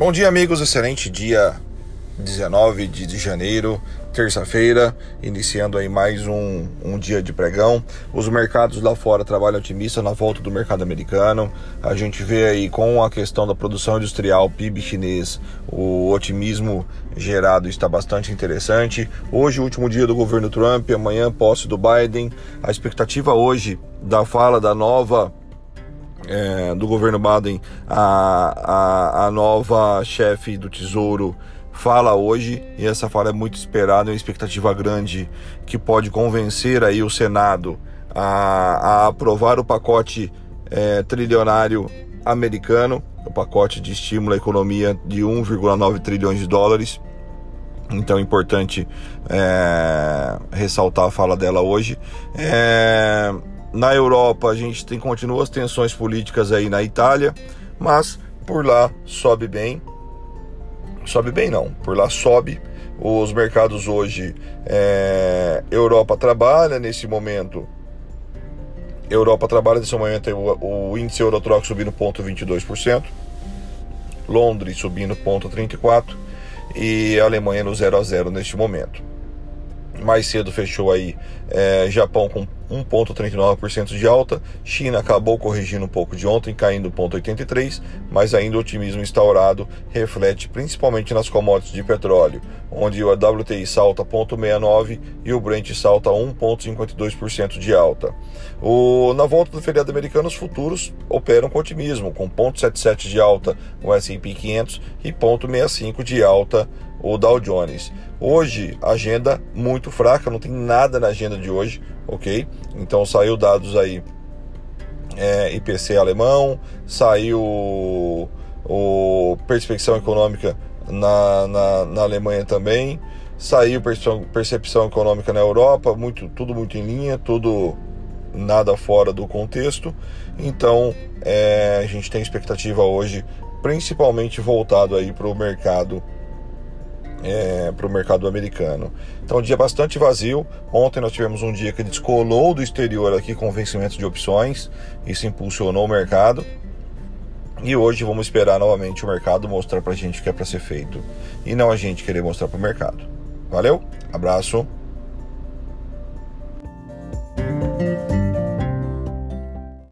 Bom dia, amigos. Excelente dia 19 de janeiro, terça-feira, iniciando aí mais um, um dia de pregão. Os mercados lá fora trabalham otimistas na volta do mercado americano. A gente vê aí com a questão da produção industrial, PIB chinês, o otimismo gerado está bastante interessante. Hoje, o último dia do governo Trump, amanhã, posse do Biden. A expectativa hoje da fala da nova é, do governo Biden, a, a, a nova chefe do Tesouro fala hoje, e essa fala é muito esperada, é uma expectativa grande que pode convencer aí o Senado a, a aprovar o pacote é, trilionário americano, o pacote de estímulo à economia de 1,9 trilhões de dólares. Então é importante é, ressaltar a fala dela hoje. É, na Europa a gente tem continua as tensões políticas aí na Itália, mas por lá sobe bem. Sobe bem não, por lá sobe. Os mercados hoje, é, Europa trabalha nesse momento. Europa trabalha nesse momento o, o índice Eurotrox subindo 0,22%, Londres subindo 0,34% e a Alemanha no 0 a 0 neste momento. Mais cedo fechou aí é, Japão com 1,39% de alta. China acabou corrigindo um pouco de ontem, caindo 0,83%, mas ainda o otimismo instaurado reflete principalmente nas commodities de petróleo, onde o WTI salta 0,69% e o Brent salta 1,52% de alta. O, na volta do feriado americano, os futuros operam com otimismo, com 0,77% de alta o S&P 500 e 0,65% de alta o Dow Jones. Hoje, agenda muito fraca, não tem nada na agenda de hoje, ok? Então saiu dados aí é, IPC alemão, saiu o, o econômica na, na, na, Alemanha também, saiu percepção, percepção econômica na Europa, muito, tudo muito em linha, tudo nada fora do contexto. Então é, a gente tem expectativa hoje, principalmente voltado aí para o mercado é, para o mercado americano. Então, um dia bastante vazio. Ontem nós tivemos um dia que descolou do exterior aqui com vencimento de opções, isso impulsionou o mercado. E hoje vamos esperar novamente o mercado mostrar para a gente o que é para ser feito e não a gente querer mostrar para o mercado. Valeu, abraço.